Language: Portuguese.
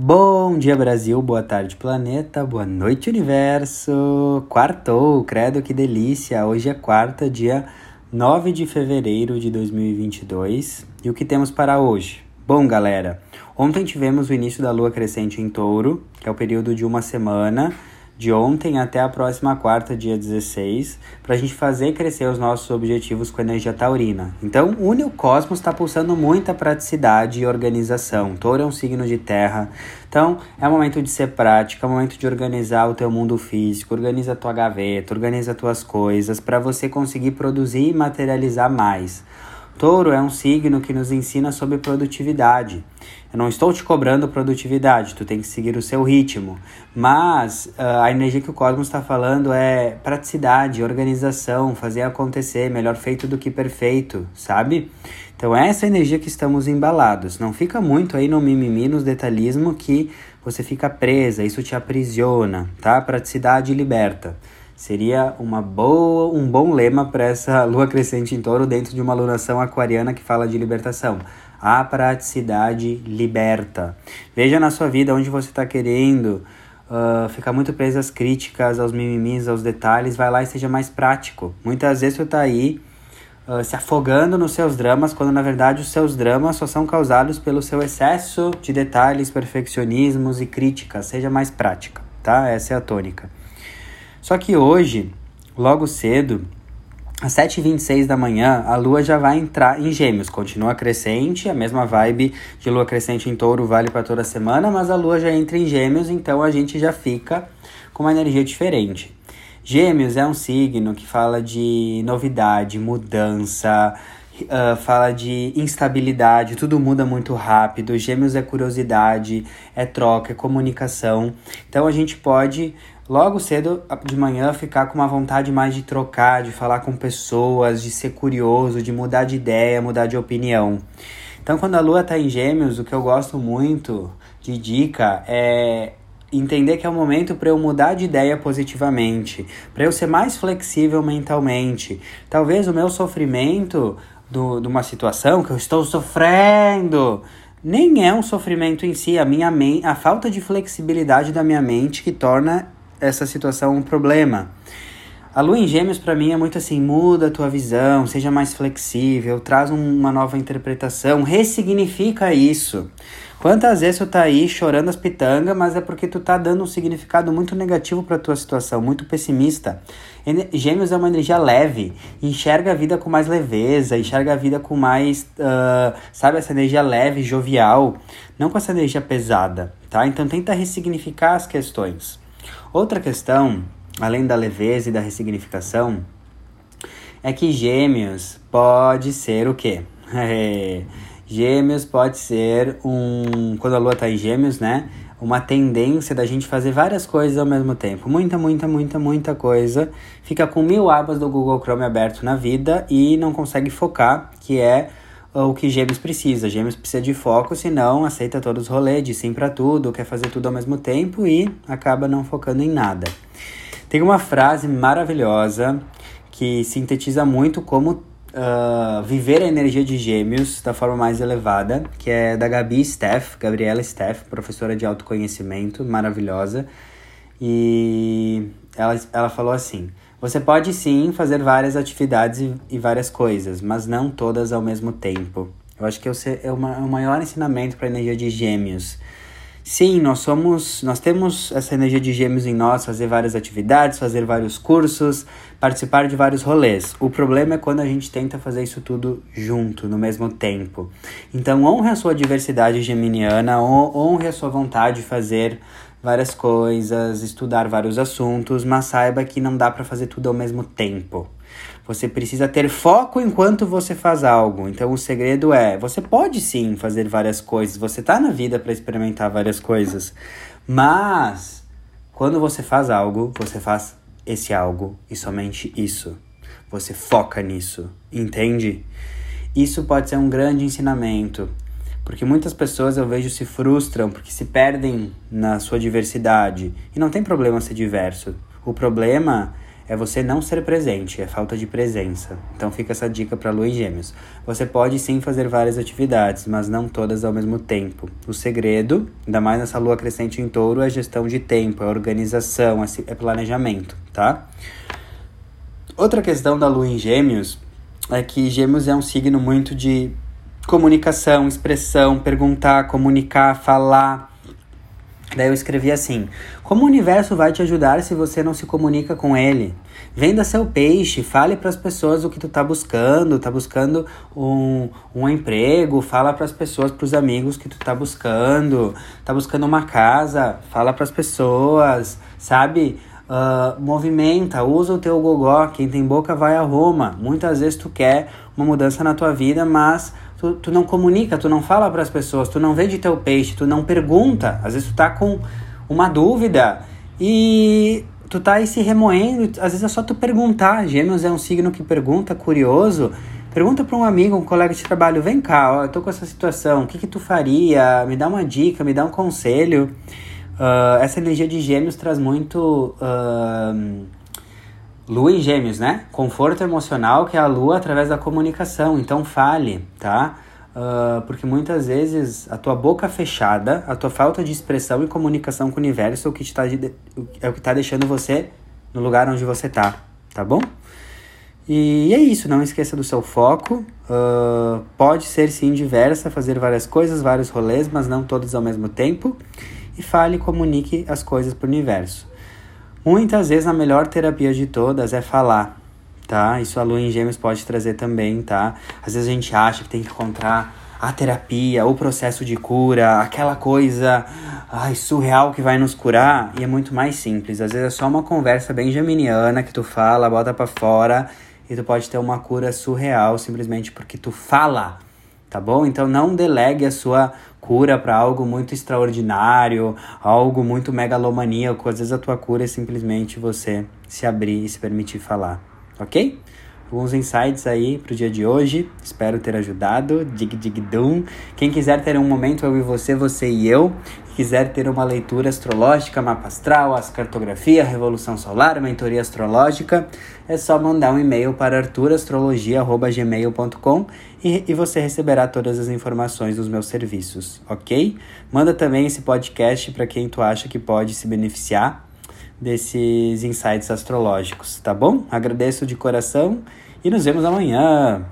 Bom dia, Brasil. Boa tarde, planeta. Boa noite, universo. Quartou, credo que delícia. Hoje é quarta, dia 9 de fevereiro de 2022. E o que temos para hoje? Bom, galera, ontem tivemos o início da lua crescente em touro, que é o período de uma semana de ontem até a próxima quarta, dia 16, para a gente fazer crescer os nossos objetivos com energia taurina. Então, une o cosmos está pulsando muita praticidade e organização. Touro é um signo de terra, então é momento de ser prático, é momento de organizar o teu mundo físico, organiza a tua gaveta, organiza as tuas coisas para você conseguir produzir e materializar mais. Touro é um signo que nos ensina sobre produtividade. Eu não estou te cobrando produtividade, tu tem que seguir o seu ritmo. Mas uh, a energia que o cosmos está falando é praticidade, organização, fazer acontecer, melhor feito do que perfeito, sabe? Então é essa energia que estamos embalados. Não fica muito aí no mimimi, nos detalhismo que você fica presa, isso te aprisiona, tá? Praticidade liberta. Seria uma boa, um bom lema para essa lua crescente em touro dentro de uma lunação aquariana que fala de libertação. A praticidade liberta. Veja na sua vida onde você está querendo uh, ficar muito preso às críticas, aos mimimis, aos detalhes. Vai lá e seja mais prático. Muitas vezes você está aí uh, se afogando nos seus dramas, quando na verdade os seus dramas só são causados pelo seu excesso de detalhes, perfeccionismos e críticas. Seja mais prática, tá? Essa é a tônica. Só que hoje, logo cedo, às 7h26 da manhã, a lua já vai entrar em Gêmeos. Continua crescente, a mesma vibe de lua crescente em touro vale para toda semana, mas a lua já entra em Gêmeos, então a gente já fica com uma energia diferente. Gêmeos é um signo que fala de novidade, mudança, uh, fala de instabilidade, tudo muda muito rápido. Gêmeos é curiosidade, é troca, é comunicação. Então a gente pode logo cedo de manhã ficar com uma vontade mais de trocar, de falar com pessoas, de ser curioso, de mudar de ideia, mudar de opinião. Então, quando a lua está em Gêmeos, o que eu gosto muito de dica é entender que é o momento para eu mudar de ideia positivamente, para eu ser mais flexível mentalmente. Talvez o meu sofrimento do, de uma situação que eu estou sofrendo nem é um sofrimento em si, a minha a falta de flexibilidade da minha mente que torna essa situação um problema. A lua em gêmeos para mim é muito assim, muda a tua visão, seja mais flexível, traz uma nova interpretação, ressignifica isso. Quantas vezes tu tá aí chorando as pitangas, mas é porque tu tá dando um significado muito negativo para tua situação, muito pessimista. Gêmeos é uma energia leve, enxerga a vida com mais leveza, enxerga a vida com mais, uh, sabe, essa energia leve, jovial, não com essa energia pesada, tá? Então tenta ressignificar as questões. Outra questão, além da leveza e da ressignificação, é que gêmeos pode ser o quê? Gêmeos pode ser um. Quando a lua tá em gêmeos, né? Uma tendência da gente fazer várias coisas ao mesmo tempo. Muita, muita, muita, muita coisa. Fica com mil abas do Google Chrome aberto na vida e não consegue focar, que é o que Gêmeos precisa. Gêmeos precisa de foco, senão aceita todos os rolês, de sim para tudo, quer fazer tudo ao mesmo tempo e acaba não focando em nada. Tem uma frase maravilhosa que sintetiza muito como uh, viver a energia de Gêmeos da forma mais elevada, que é da Gabi Steff, Gabriela Steff, professora de autoconhecimento, maravilhosa. E ela, ela falou assim: você pode sim fazer várias atividades e, e várias coisas, mas não todas ao mesmo tempo. Eu acho que é, é o maior ensinamento para a energia de gêmeos. Sim, nós somos, nós temos essa energia de gêmeos em nós, fazer várias atividades, fazer vários cursos, participar de vários rolês. O problema é quando a gente tenta fazer isso tudo junto, no mesmo tempo. Então, honre a sua diversidade geminiana, honre a sua vontade de fazer várias coisas, estudar vários assuntos, mas saiba que não dá para fazer tudo ao mesmo tempo. Você precisa ter foco enquanto você faz algo. Então o segredo é, você pode sim fazer várias coisas, você tá na vida para experimentar várias coisas, mas quando você faz algo, você faz esse algo e somente isso. Você foca nisso, entende? Isso pode ser um grande ensinamento porque muitas pessoas eu vejo se frustram porque se perdem na sua diversidade. E não tem problema ser diverso. O problema é você não ser presente, é falta de presença. Então fica essa dica para em Gêmeos. Você pode sim fazer várias atividades, mas não todas ao mesmo tempo. O segredo, ainda mais nessa Lua crescente em Touro, é gestão de tempo, é organização, é planejamento, tá? Outra questão da Lua em Gêmeos é que Gêmeos é um signo muito de comunicação, expressão, perguntar, comunicar, falar. Daí eu escrevi assim: Como o universo vai te ajudar se você não se comunica com ele? Venda seu peixe, fale para as pessoas o que tu tá buscando, tá buscando um, um emprego, fala para as pessoas, para os amigos que tu tá buscando, tá buscando uma casa, fala para as pessoas, sabe? Uh, movimenta, usa o teu gogó, quem tem boca vai a Roma. Muitas vezes tu quer uma mudança na tua vida, mas tu, tu não comunica, tu não fala para as pessoas, tu não vende teu peixe, tu não pergunta. Às vezes tu tá com uma dúvida e tu tá aí se remoendo, às vezes é só tu perguntar. Gêmeos é um signo que pergunta, curioso. Pergunta para um amigo, um colega de trabalho, vem cá, ó, eu tô com essa situação, o que que tu faria? Me dá uma dica, me dá um conselho. Uh, essa energia de gêmeos traz muito... Uh, Lua em Gêmeos, né? Conforto emocional, que é a lua através da comunicação. Então fale, tá? Uh, porque muitas vezes a tua boca fechada, a tua falta de expressão e comunicação com o universo é o que, está de, é tá deixando você no lugar onde você tá, tá bom? E é isso, não esqueça do seu foco. Uh, pode ser sim diversa, fazer várias coisas, vários rolês, mas não todos ao mesmo tempo. E fale e comunique as coisas para o universo. Muitas vezes a melhor terapia de todas é falar, tá? Isso a lua em gêmeos pode trazer também, tá? Às vezes a gente acha que tem que encontrar a terapia, o processo de cura, aquela coisa ai, surreal que vai nos curar, e é muito mais simples. Às vezes é só uma conversa bem geminiana que tu fala, bota para fora e tu pode ter uma cura surreal simplesmente porque tu fala, tá bom? Então não delegue a sua cura para algo muito extraordinário, algo muito megalomaníaco. Às vezes a tua cura é simplesmente você se abrir e se permitir falar, ok? Alguns insights aí pro dia de hoje. Espero ter ajudado. Dig dig dum. Quem quiser ter um momento eu e você, você e eu, quiser ter uma leitura astrológica, mapa astral, cartografia, revolução solar, mentoria astrológica, é só mandar um e-mail para arturastrologia@gmail.com e, e você receberá todas as informações dos meus serviços, ok? Manda também esse podcast para quem tu acha que pode se beneficiar desses insights astrológicos, tá bom? Agradeço de coração e nos vemos amanhã.